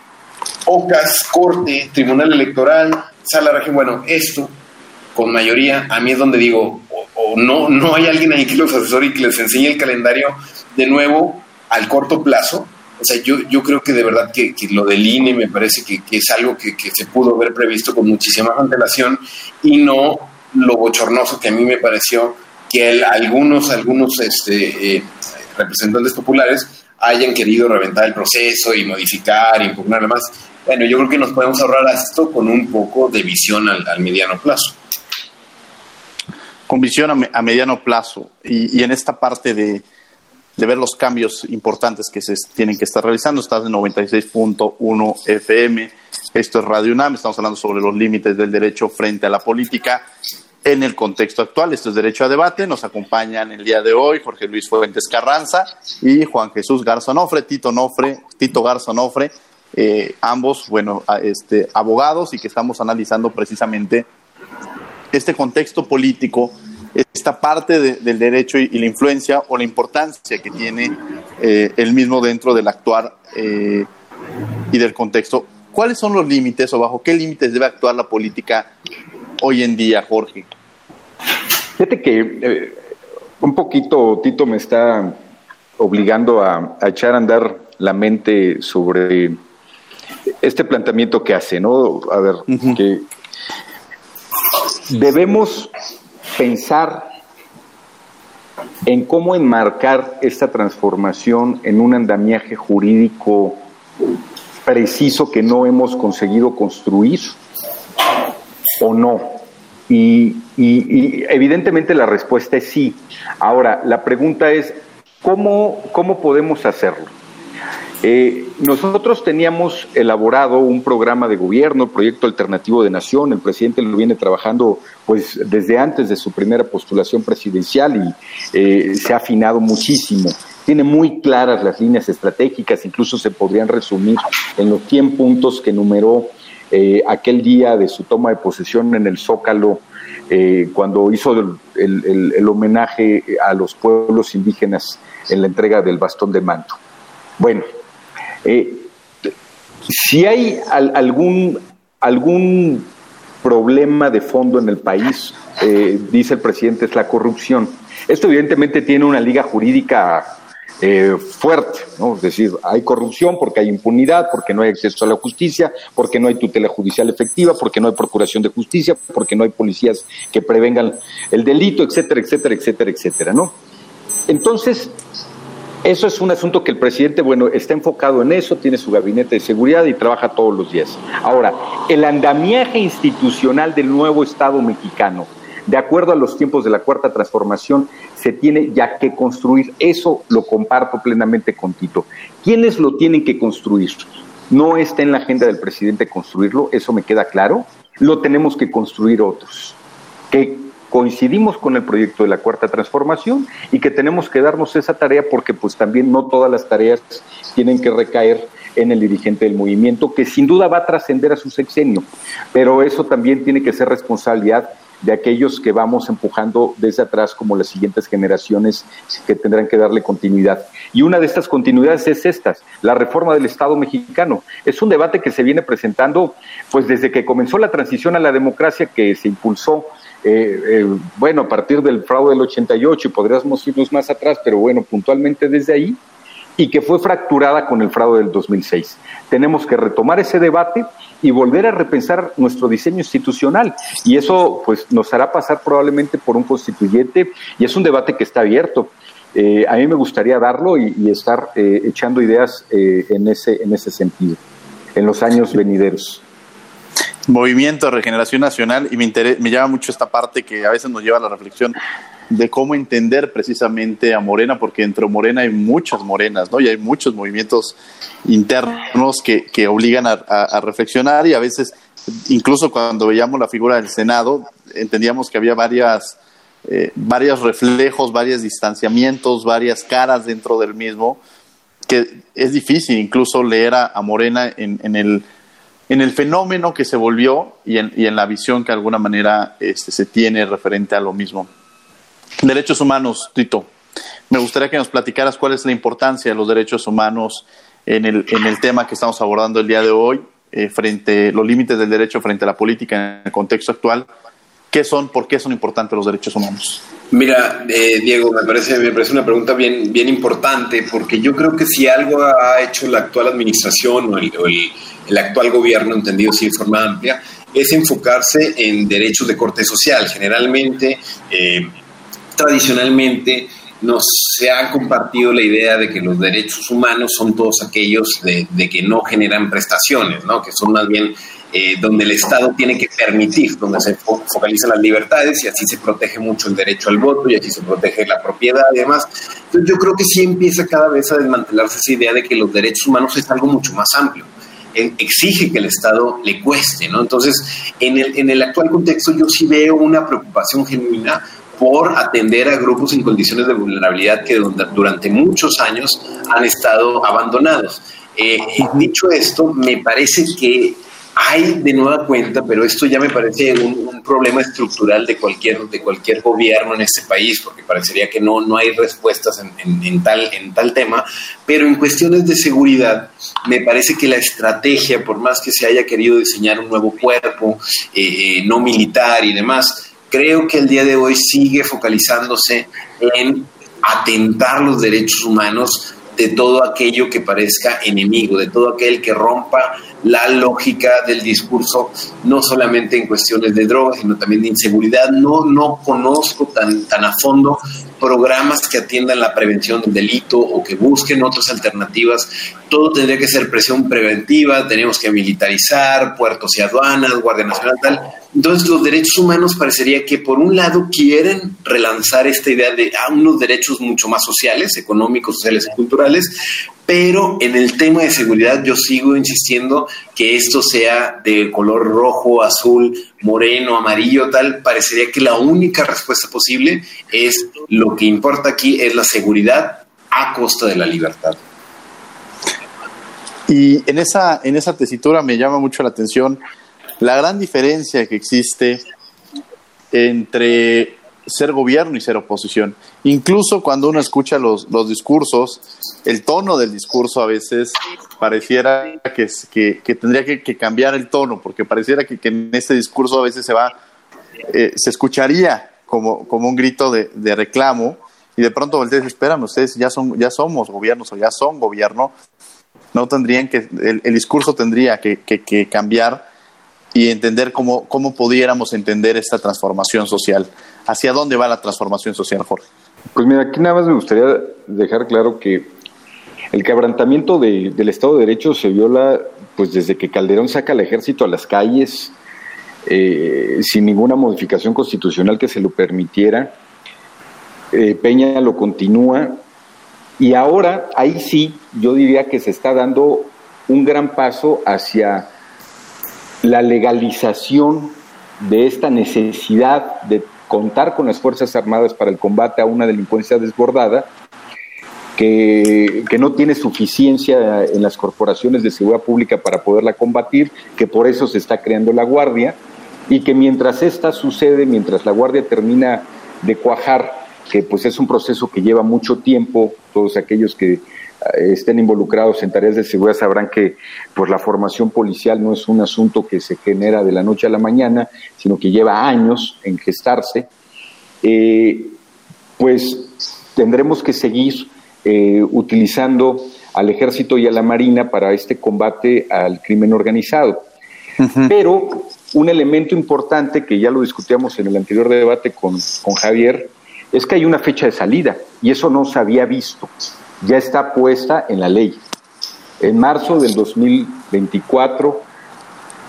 H: OCAS, Corte, Tribunal Electoral, Sala Región, bueno, esto con mayoría, a mí es donde digo, o, no, no hay alguien ahí que los asesore y que les enseñe el calendario de nuevo al corto plazo. O sea, yo, yo creo que de verdad que, lo del INE me parece que, es algo que, se pudo haber previsto con muchísima antelación y no lo bochornoso que a mí me pareció que algunos, algunos este, eh, representantes populares hayan querido reventar el proceso y modificar, impugnar más. Bueno, yo creo que nos podemos ahorrar esto con un poco de visión al mediano plazo
A: con visión a, mediano plazo y, en esta parte de, ver los cambios importantes que se tienen que estar realizando. Estás en 96.1 FM. Esto es Radio UNAM. Estamos hablando sobre los límites del derecho frente a la política en el contexto actual. Esto es Derecho a Debate. Nos acompañan el día de hoy Jorge Luis Fuentes Carranza y Juan Jesús Garzonofre, Tito Nofre, Tito Garzonofre, eh, ambos, bueno, este, abogados y que estamos analizando precisamente este contexto político, esta parte del derecho y, la influencia o la importancia que tiene eh, el mismo dentro del actuar eh, y del contexto. ¿Cuáles son los límites o bajo qué límites debe actuar la política hoy en día, Jorge?
G: Fíjate que eh, un poquito Tito me está obligando a, echar a andar la mente sobre este planteamiento que hace, ¿no? A ver, que debemos pensar en cómo enmarcar esta transformación en un andamiaje jurídico preciso que no hemos conseguido construir o no. Y, evidentemente la respuesta es sí. Ahora, la pregunta es, ¿cómo, cómo podemos hacerlo? Eh, nosotros teníamos elaborado un programa de gobierno, el proyecto alternativo de nación, el presidente lo viene trabajando pues desde antes de su primera postulación presidencial y eh, se ha afinado muchísimo. Tiene muy claras las líneas estratégicas, incluso se podrían resumir en los 100 puntos que numeró eh, aquel día de su toma de posesión en el Zócalo, cuando hizo el homenaje a los pueblos indígenas en la entrega del bastón de manto. Bueno, eh, si hay algún, algún problema de fondo en el país, eh, dice el presidente, es la corrupción. Esto evidentemente tiene una liga jurídica eh, fuerte, ¿no? Es decir, hay corrupción porque hay impunidad, porque no hay acceso a la justicia, porque no hay tutela judicial efectiva, porque no hay procuración de justicia, porque no hay policías que prevengan el delito, etcétera, etcétera, etcétera, etcétera, ¿no? Entonces, eso es un asunto que el presidente, bueno, está enfocado en eso, tiene su gabinete de seguridad y trabaja todos los días. Ahora, el andamiaje institucional del nuevo Estado mexicano, de acuerdo a los tiempos de la cuarta transformación, se tiene ya que construir. Eso lo comparto plenamente con Tito. ¿Quiénes lo tienen que construir? No está en la agenda del presidente construirlo, eso me queda claro. Lo tenemos que construir otros. Que coincidimos con el proyecto de la cuarta transformación y que tenemos que darnos esa tarea porque pues también no todas las tareas tienen que recaer en el dirigente del movimiento, que sin duda va a trascender a su sexenio, pero eso también tiene que ser responsabilidad de aquellos que vamos empujando desde atrás como las siguientes generaciones que tendrán que darle continuidad. Y una de estas continuidades es esta, la reforma del Estado mexicano. Es un debate que se viene presentando pues desde que comenzó la transición a la democracia que se impulsó eh, eh, bueno, a partir del fraude del 88 y podríamos irnos más atrás, pero bueno, puntualmente desde ahí, y que fue fracturada con el fraude del 2006. Tenemos que retomar ese debate y volver a repensar nuestro diseño institucional. Y eso pues nos hará pasar probablemente por un constituyente y es un debate que está abierto. Eh, a mí me gustaría darlo y, estar echando ideas en, ese, en ese sentido en los años venideros.
A: Movimiento de Regeneración Nacional y me, me llama mucho esta parte que a veces nos lleva a la reflexión de cómo entender precisamente a Morena, porque dentro de Morena hay muchas morenas, ¿no? Y hay muchos movimientos internos que, que obligan a, reflexionar y a veces, incluso cuando veíamos la figura del Senado, entendíamos que había varias, eh, varios reflejos, varios distanciamientos, varias caras dentro del mismo, que es difícil incluso leer a, Morena en, en el en el fenómeno que se volvió y en, y en la visión que de alguna manera este, se tiene referente a lo mismo. Derechos humanos, Tito. Me gustaría que nos platicaras cuál es la importancia de los derechos humanos en el, en el tema que estamos abordando el día de hoy, eh, frente los límites del derecho frente a la política en el contexto actual. ¿Qué son, por qué son importantes los derechos humanos?
H: Mira, eh, Diego, me parece, me parece una pregunta bien, bien importante, porque yo creo que si algo ha hecho la actual administración o el el actual gobierno, entendido así de forma amplia, es enfocarse en derechos de corte social. Generalmente, eh, tradicionalmente, nos se ha compartido la idea de que los derechos humanos son todos aquellos de, que no generan prestaciones, ¿no? que son más bien eh, donde el Estado tiene que permitir, donde se focalizan las libertades y así se protege mucho el derecho al voto y así se protege la propiedad y demás. Entonces yo creo que sí empieza cada vez a desmantelarse esa idea de que los derechos humanos es algo mucho más amplio exige que el Estado le cueste, ¿no? Entonces, en el, en el actual contexto yo sí veo una preocupación genuina por atender a grupos en condiciones de vulnerabilidad que durante muchos años han estado abandonados. Eh, dicho esto, me parece que hay de nueva cuenta, pero esto ya me parece un, problema estructural de cualquier, de cualquier gobierno en este país, porque parecería que no, no hay respuestas en, tal, en tal tema, pero en cuestiones de seguridad, me parece que la estrategia, por más que se haya querido diseñar un nuevo cuerpo eh, eh, no militar y demás, creo que el día de hoy sigue focalizándose en atentar los derechos humanos de todo aquello que parezca enemigo, de todo aquel que rompa la lógica del discurso, no solamente en cuestiones de drogas, sino también de inseguridad. No, no conozco tan, tan a fondo programas que atiendan la prevención del delito o que busquen otras alternativas. Todo tendría que ser presión preventiva, tenemos que militarizar puertos y aduanas, Guardia Nacional, tal. Entonces los derechos humanos parecería que por un lado quieren relanzar esta idea de ah, unos derechos mucho más sociales, económicos, sociales y culturales, pero en el tema de seguridad yo sigo insistiendo que esto sea de color rojo, azul, moreno, amarillo, tal, parecería que la única respuesta posible es lo que importa aquí es la seguridad a costa de la libertad.
A: Y en esa, en esa tesitura me llama mucho la atención la gran diferencia que existe entre ser gobierno y ser oposición. Incluso cuando uno escucha los, los discursos, el tono del discurso a veces pareciera que, que, tendría que, cambiar el tono, porque pareciera que, en este discurso a veces se va, eh, se escucharía como, como un grito de, de reclamo y de pronto ustedes esperan, ustedes ya, son, ya somos gobiernos o ya son gobierno, no tendrían que, el, el discurso tendría que, que cambiar y entender cómo, cómo pudiéramos entender esta transformación social. ¿Hacia dónde va la transformación social, Jorge?
G: Pues mira, aquí nada más me gustaría dejar claro que el quebrantamiento del Estado de Derecho se viola pues desde que Calderón saca al ejército a las calles eh, sin ninguna modificación constitucional que se lo permitiera. Eh, Peña lo continúa y ahora ahí sí yo diría que se está dando un gran paso hacia la legalización de esta necesidad de contar con las Fuerzas Armadas para el combate a una delincuencia desbordada, que, no tiene suficiencia en las corporaciones de seguridad pública para poderla combatir, que por eso se está creando la Guardia, y que mientras esta sucede, mientras la Guardia termina de cuajar, que pues es un proceso que lleva mucho tiempo, todos aquellos que estén involucrados en tareas de seguridad sabrán que pues la formación policial no es un asunto que se genera de la noche a la mañana, sino que lleva años en gestarse, eh, pues tendremos que seguir eh, utilizando al ejército y a la marina para este combate al crimen organizado. Pero un elemento importante que ya lo discutíamos en el anterior debate con, con Javier, es que hay una fecha de salida y eso no se había visto ya está puesta en la ley. En marzo del 2024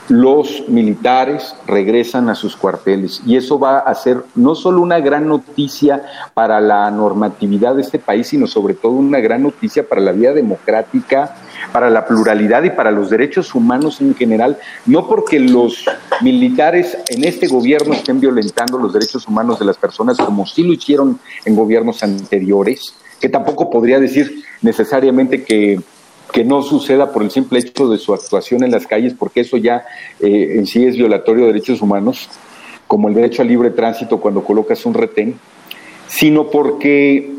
G: los militares regresan a sus cuarteles y eso va a ser no solo una gran noticia para la normatividad de este país, sino sobre todo una gran noticia para la vida democrática, para la pluralidad y para los derechos humanos en general, no porque los militares en este gobierno estén violentando los derechos humanos de las personas como sí lo hicieron en gobiernos anteriores, que tampoco podría decir necesariamente que, no suceda por el simple hecho de su actuación en las calles, porque eso ya eh, en sí es violatorio de derechos humanos, como el derecho al libre tránsito cuando colocas un retén, sino porque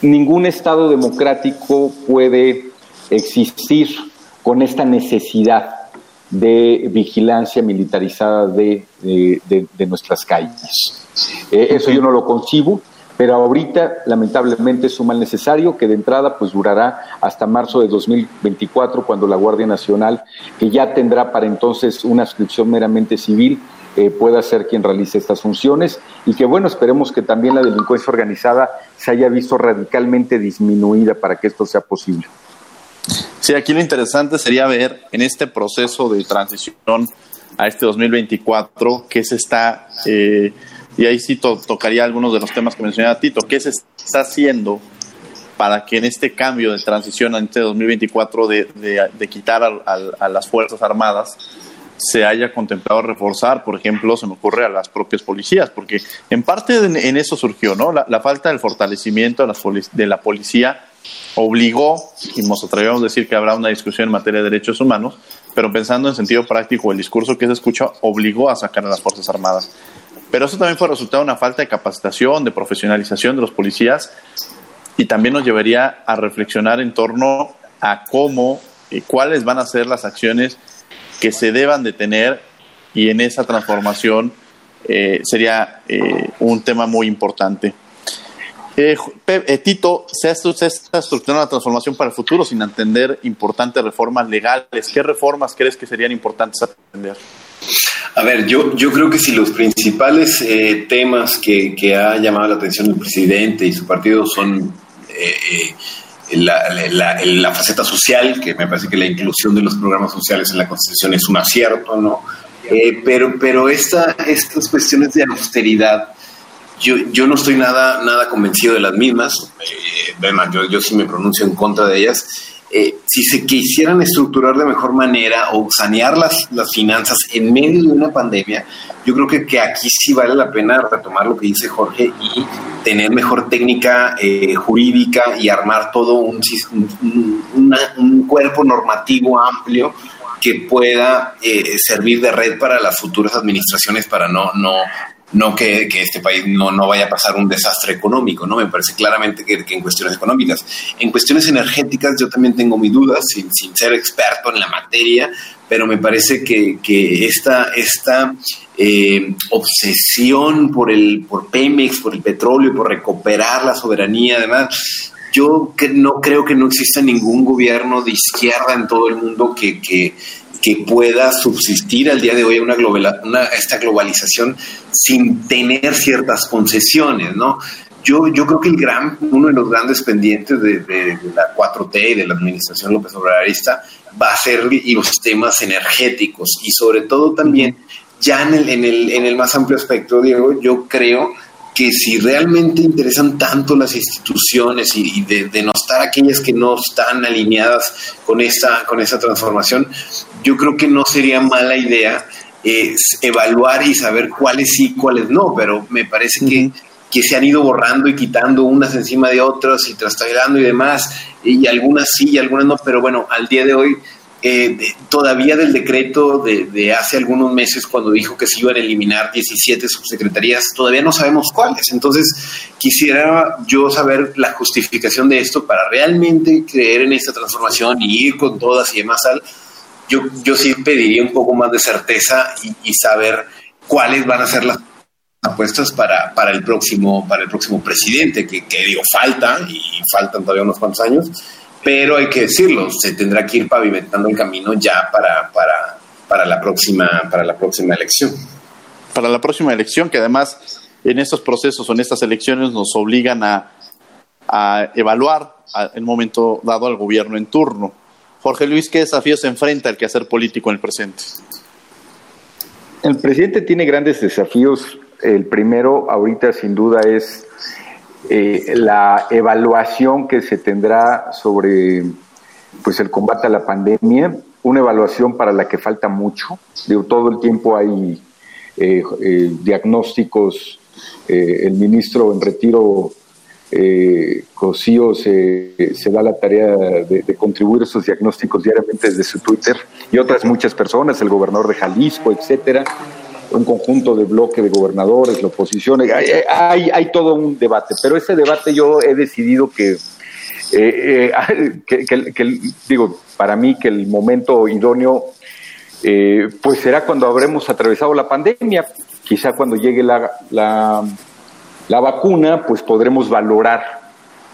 G: ningún Estado democrático puede existir con esta necesidad de vigilancia militarizada de, nuestras calles. Eh, eso yo no lo concibo pero ahorita lamentablemente es un mal necesario que de entrada pues durará hasta marzo de 2024 cuando la Guardia Nacional, que ya tendrá para entonces una adscripción meramente civil, eh, pueda ser quien realice estas funciones y que bueno, esperemos que también la delincuencia organizada se haya visto radicalmente disminuida para que esto sea posible.
A: Sí, aquí lo interesante sería ver en este proceso de transición a este 2024 qué se está... Eh, y ahí sí tocaría algunos de los temas que mencionaba Tito. ¿Qué se está haciendo para que en este cambio de transición ante 2024 de, de, quitar a, las Fuerzas Armadas se haya contemplado reforzar, por ejemplo, se me ocurre a las propias policías? Porque en parte en, eso surgió, ¿no? La, falta del fortalecimiento de, las de la policía obligó, y nos atrevemos a decir que habrá una discusión en materia de derechos humanos, pero pensando en sentido práctico, el discurso que se escucha obligó a sacar a las Fuerzas Armadas. Pero eso también fue resultado de una falta de capacitación, de profesionalización de los policías y también nos llevaría a reflexionar en torno a cómo y cuáles van a ser las acciones que se deban de tener y en esa transformación eh, sería eh, un tema muy importante. Eh, eh, Tito, se está estructurando la transformación para el futuro sin entender importantes reformas legales. ¿Qué reformas crees que serían importantes atender?
H: A ver, yo, yo creo que si los principales eh, temas que, que, ha llamado la atención el presidente y su partido son la, la, faceta social, que me parece que la inclusión de los programas sociales en la Constitución es un acierto, ¿no? pero pero esta, estas cuestiones de austeridad yo, yo no estoy nada, nada convencido de las mismas, eh, yo, yo sí me pronuncio en contra de ellas. Eh, si se quisieran estructurar de mejor manera o sanear las, las finanzas en medio de una pandemia, yo creo que, que, aquí sí vale la pena retomar lo que dice Jorge y tener mejor técnica eh, jurídica y armar todo un, un, un, cuerpo normativo amplio que pueda eh, servir de red para las futuras administraciones para no, no, no que, este país no, no, vaya a pasar un desastre económico, ¿no? Me parece claramente que, en cuestiones económicas. En cuestiones energéticas yo también tengo mis dudas, sin, ser experto en la materia, pero me parece que, que esta, esta eh, obsesión por, el, por Pemex, por el petróleo, por recuperar la soberanía, además, yo que no creo que no exista ningún gobierno de izquierda en todo el mundo que, que que pueda subsistir al día de hoy una, una esta globalización sin tener ciertas concesiones, ¿no? Yo, yo creo que el gran, uno de los grandes pendientes de, la 4T y de la administración López Obradorista va a ser los temas energéticos y sobre todo también ya en el, en el, en el más amplio aspecto, Diego, yo creo que si realmente interesan tanto las instituciones y, de, denostar aquellas que no están alineadas con esta, con esta transformación, yo creo que no sería mala idea eh, evaluar y saber cuáles sí, cuáles no, pero me parece que, que se han ido borrando y quitando unas encima de otras y trastabillando y demás, y algunas sí y algunas no, pero bueno, al día de hoy eh, todavía del decreto de, hace algunos meses cuando dijo que se iban a eliminar 17 subsecretarías, todavía no sabemos cuáles. Entonces, quisiera yo saber la justificación de esto para realmente creer en esta transformación y ir con todas y demás. Yo, yo sí pediría un poco más de certeza y, saber cuáles van a ser las apuestas para, para, el próximo, para el próximo presidente, que, que digo, falta y faltan todavía unos cuantos años pero hay que decirlo, se tendrá que ir pavimentando el camino ya para, para, para, la, próxima, para la próxima elección.
A: Para la próxima elección, que además en estos procesos o en estas elecciones nos obligan a, a evaluar en momento dado al gobierno en turno. Jorge Luis, ¿qué desafíos se enfrenta el quehacer político en el presente?
G: El presidente tiene grandes desafíos. El primero, ahorita sin duda, es eh, la evaluación que se tendrá sobre pues el combate a la pandemia, una evaluación para la que falta mucho. Digo, todo el tiempo hay eh, eh, diagnósticos. el ministro en retiro, Cosío, se, se, da la tarea de, de, contribuir esos diagnósticos diariamente desde su Twitter y otras muchas personas, el gobernador de Jalisco, etcétera un conjunto de bloque de gobernadores, la oposición, hay, hay, todo un debate, pero ese debate yo he decidido que, eh, eh, digo, para mí que el momento idóneo, eh, pues será cuando habremos atravesado la pandemia, quizá cuando llegue la, la, la vacuna, pues podremos valorar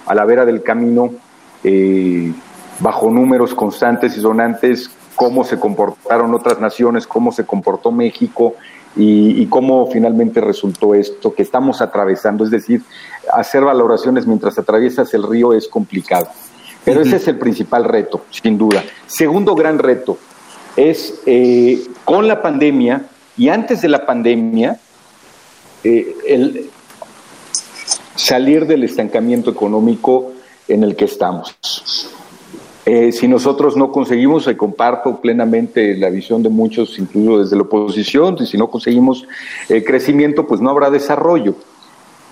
G: a la vera del camino, bajo números constantes y sonantes, cómo se comportaron otras naciones, cómo se comportó México y, cómo finalmente resultó esto que estamos atravesando. Es decir, hacer valoraciones mientras atraviesas el río es complicado. Pero ese es el principal reto, sin duda. Segundo gran reto es eh, con la pandemia y antes de la pandemia, eh, el salir del estancamiento económico en el que estamos. Eh, si nosotros no conseguimos, y comparto plenamente la visión de muchos, incluso desde la oposición, si no conseguimos eh, crecimiento, pues no habrá desarrollo.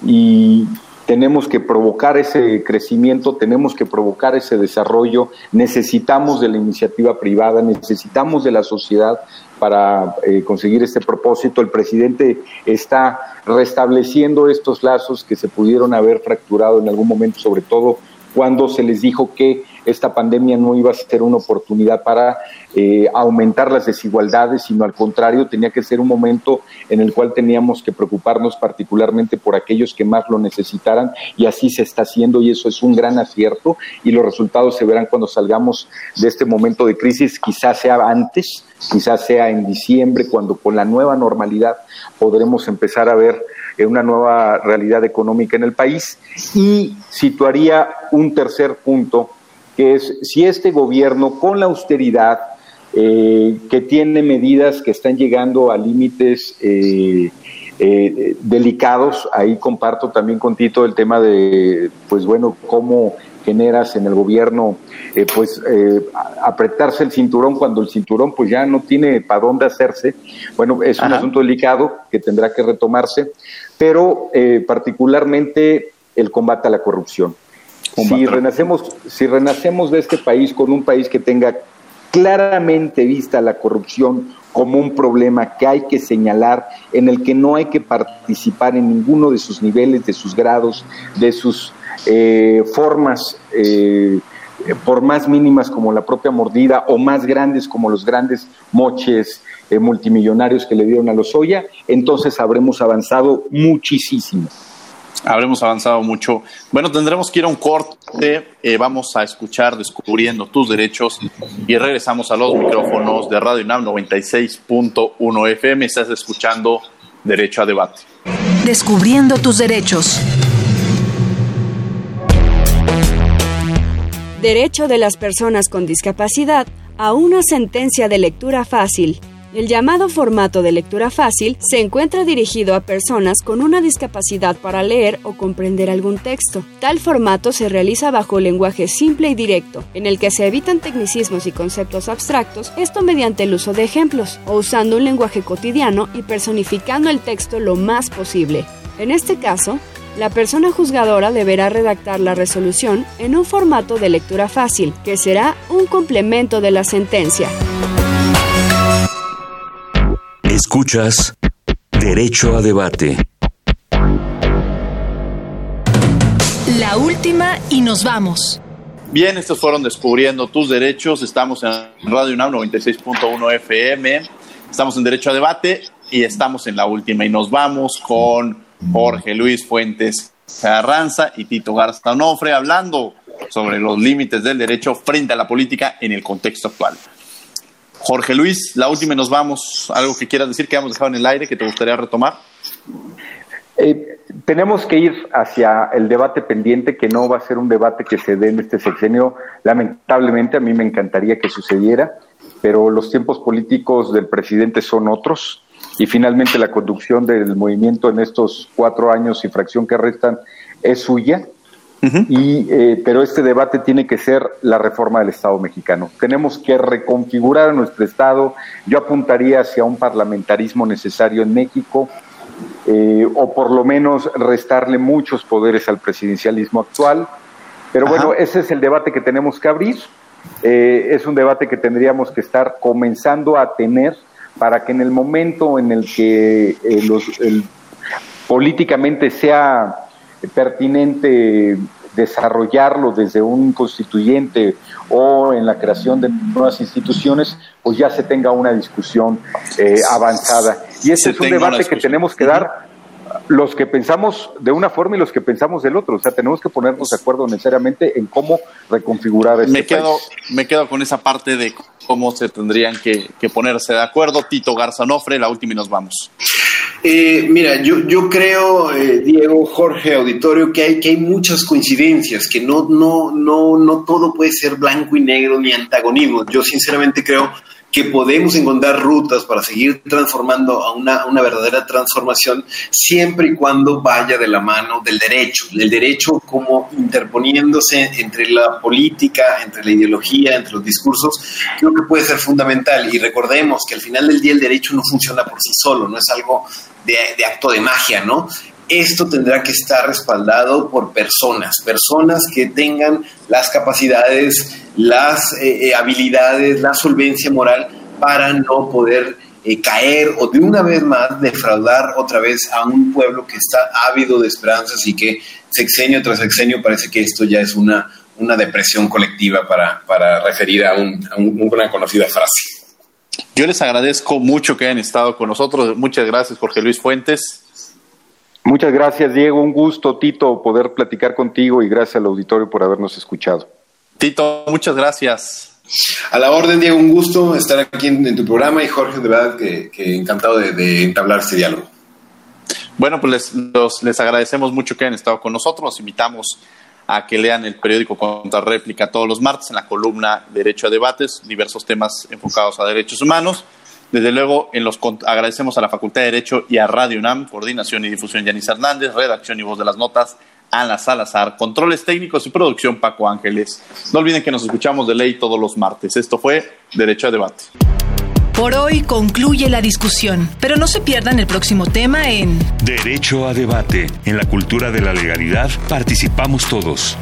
G: Y tenemos que provocar ese crecimiento, tenemos que provocar ese desarrollo, necesitamos de la iniciativa privada, necesitamos de la sociedad para eh, conseguir este propósito. El presidente está restableciendo estos lazos que se pudieron haber fracturado en algún momento, sobre todo cuando se les dijo que esta pandemia no iba a ser una oportunidad para eh, aumentar las desigualdades, sino al contrario, tenía que ser un momento en el cual teníamos que preocuparnos particularmente por aquellos que más lo necesitaran y así se está haciendo y eso es un gran acierto y los resultados se verán cuando salgamos de este momento de crisis, quizás sea antes, quizás sea en diciembre, cuando con la nueva normalidad podremos empezar a ver eh, una nueva realidad económica en el país y situaría un tercer punto que es si este gobierno con la austeridad eh, que tiene medidas que están llegando a límites eh, eh, delicados. Ahí comparto también con Tito el tema de, pues bueno, cómo generas en el gobierno, pues apretarse el cinturón cuando el cinturón pues ya no tiene para dónde hacerse. Bueno, es un asunto delicado que tendrá que retomarse, pero particularmente el combate a la corrupción. Si renacemos, si renacemos de este país con un país que tenga claramente vista la corrupción como un problema que hay que señalar, en el que no hay que participar en ninguno de sus niveles, de sus grados, de sus eh, formas, eh, por más mínimas como la propia mordida o más grandes como los grandes moches eh, multimillonarios que le dieron a los Oya, entonces habremos avanzado muchísimo
A: habremos avanzado mucho. Bueno, tendremos que ir a un corte. Eh, vamos a escuchar Descubriendo tus derechos y regresamos a los micrófonos de Radio NAM 96.1 FM. Estás escuchando Derecho a Debate.
B: Descubriendo tus derechos.
I: Derecho de las personas con discapacidad a una sentencia de lectura fácil el llamado formato de lectura fácil se encuentra dirigido a personas con una discapacidad para leer o comprender algún texto. Tal formato se realiza bajo lenguaje simple y directo, en el que se evitan tecnicismos y conceptos abstractos, esto mediante el uso de ejemplos, o usando un lenguaje cotidiano y personificando el texto lo más posible. En este caso, la persona juzgadora deberá redactar la resolución en un formato de lectura fácil, que será un complemento de la sentencia.
F: Escuchas Derecho a Debate.
B: La última y nos vamos.
A: Bien, estos fueron Descubriendo tus Derechos. Estamos en Radio UNAM 96.1 FM. Estamos en Derecho a Debate y estamos en la última y nos vamos con Jorge Luis Fuentes Carranza y Tito Garza Onofre hablando sobre los límites del derecho frente a la política en el contexto actual. Jorge Luis, la última y nos vamos. ¿Algo que quieras decir que hemos dejado en el aire que te gustaría retomar?
G: Eh, tenemos que ir hacia el debate pendiente, que no va a ser un debate que se dé en este sexenio. Lamentablemente, a mí me encantaría que sucediera, pero los tiempos políticos del presidente son otros y finalmente la conducción del movimiento en estos cuatro años y fracción que restan es suya y, eh, pero este debate tiene que ser la reforma del Estado mexicano. Tenemos que reconfigurar nuestro Estado. Yo apuntaría hacia un parlamentarismo necesario en México, eh, o por lo menos restarle muchos poderes al presidencialismo actual. Pero bueno, ese es el debate que tenemos que abrir. Eh, es un debate que tendríamos que estar comenzando a tener para que en el momento en el que los, políticamente sea pertinente desarrollarlo desde un constituyente o en la creación de nuevas instituciones, pues ya se tenga una discusión eh, avanzada. Y ese es un debate que tenemos que dar los que pensamos de una forma y los que pensamos del otro. O sea, tenemos que ponernos de acuerdo necesariamente en cómo reconfigurar este
A: me quedo, Me quedo con esa parte de cómo se tendrían que, ponerse de acuerdo. Tito Garzanofre, la última y nos vamos.
H: Eh, mira, yo, yo creo, eh, Diego, Jorge, auditorio, que hay, que hay muchas coincidencias, que no, no, no, no todo puede ser blanco y negro ni antagonismo. Yo sinceramente creo que podemos encontrar rutas para seguir transformando a una, una, verdadera transformación siempre y cuando vaya de la mano del derecho, el derecho como interponiéndose entre la política, entre la ideología, entre los discursos, creo que puede ser fundamental y recordemos que al final del día el derecho no funciona por sí solo, no es algo de, de acto de magia, ¿no? Esto tendrá que estar respaldado por personas, personas que tengan las capacidades, las eh, eh, habilidades, la solvencia moral para no poder eh, caer o de una vez más defraudar otra vez a un pueblo que está ávido de esperanzas y que sexenio tras sexenio parece que esto ya es una una depresión colectiva para, para referir a, una conocida frase.
A: Yo les agradezco mucho que hayan estado con nosotros. Muchas gracias, Jorge Luis Fuentes.
G: Muchas gracias, Diego. Un gusto, Tito, poder platicar contigo y gracias al auditorio por habernos escuchado.
A: Tito, muchas gracias.
H: A la orden, Diego, un gusto estar aquí en, tu programa y Jorge, de verdad que, encantado de, entablar este diálogo.
A: Bueno, pues les, les agradecemos mucho que hayan estado con nosotros. Los invitamos a que lean el periódico Contra Réplica todos los martes en la columna Derecho a Debates, diversos temas enfocados a derechos humanos. Desde luego, en los agradecemos a la Facultad de Derecho y a Radio UNAM, coordinación y difusión Yanis Hernández, redacción y voz de las notas Ana Salazar, controles técnicos y producción Paco Ángeles. No olviden que nos escuchamos de ley todos los martes. Esto fue Derecho a Debate.
B: Por hoy concluye la discusión, pero no se pierdan el próximo tema en
F: Derecho a Debate. En la cultura de la legalidad participamos todos.